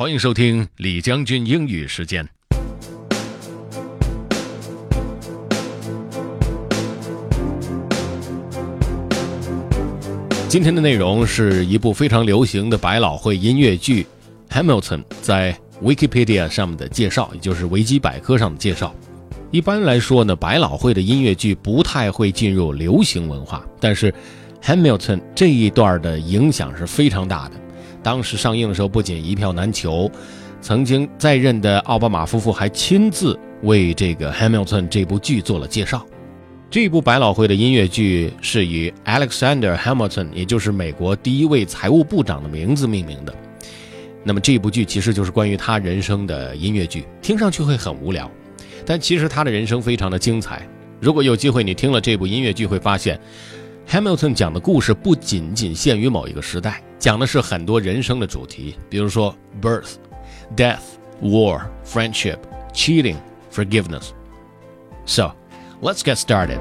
欢迎收听李将军英语时间。今天的内容是一部非常流行的百老汇音乐剧《Hamilton》在 Wikipedia 上面的介绍，也就是维基百科上的介绍。一般来说呢，百老汇的音乐剧不太会进入流行文化，但是《Hamilton》这一段的影响是非常大的。当时上映的时候，不仅一票难求，曾经在任的奥巴马夫妇还亲自为这个《Hamilton》这部剧做了介绍。这部百老汇的音乐剧是以 Alexander Hamilton，也就是美国第一位财务部长的名字命名的。那么这部剧其实就是关于他人生的音乐剧，听上去会很无聊，但其实他的人生非常的精彩。如果有机会你听了这部音乐剧，会发现 Hamilton 讲的故事不仅仅限于某一个时代，讲的是很多人生的主题，比如说 birth、death、war、friendship、cheating、forgiveness。So. Let's get started.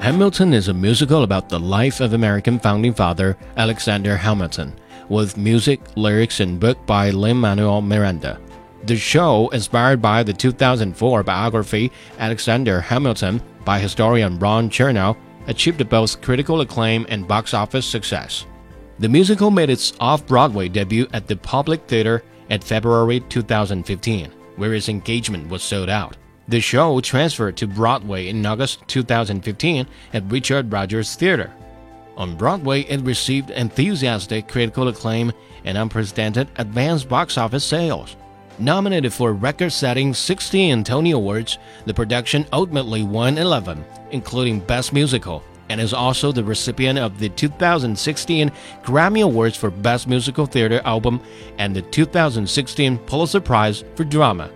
Hamilton is a musical about the life of American founding father Alexander Hamilton, with music, lyrics, and book by Lin-Manuel Miranda. The show, inspired by the 2004 biography Alexander Hamilton by historian Ron Chernow, achieved both critical acclaim and box office success. The musical made its off-Broadway debut at the Public Theater at February 2015, where its engagement was sold out. The show transferred to Broadway in August 2015 at Richard Rodgers Theater. On Broadway, it received enthusiastic critical acclaim and unprecedented advanced box office sales. Nominated for record setting 16 Tony Awards, the production ultimately won 11, including Best Musical, and is also the recipient of the 2016 Grammy Awards for Best Musical Theater Album and the 2016 Pulitzer Prize for Drama.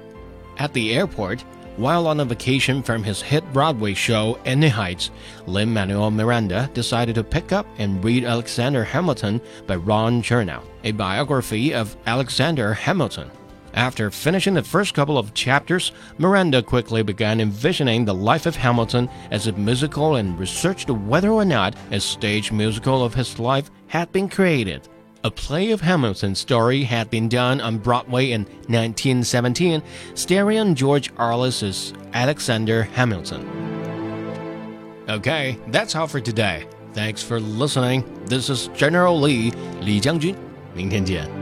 At the airport, while on a vacation from his hit Broadway show In the Heights, Lin Manuel Miranda decided to pick up and read Alexander Hamilton by Ron Chernow, a biography of Alexander Hamilton. After finishing the first couple of chapters, Miranda quickly began envisioning the life of Hamilton as a musical and researched whether or not a stage musical of his life had been created. A play of Hamilton's story had been done on Broadway in 1917, starring George Arliss as Alexander Hamilton. Okay, that's all for today. Thanks for listening. This is General Lee, Li Jiangjun. 明天见。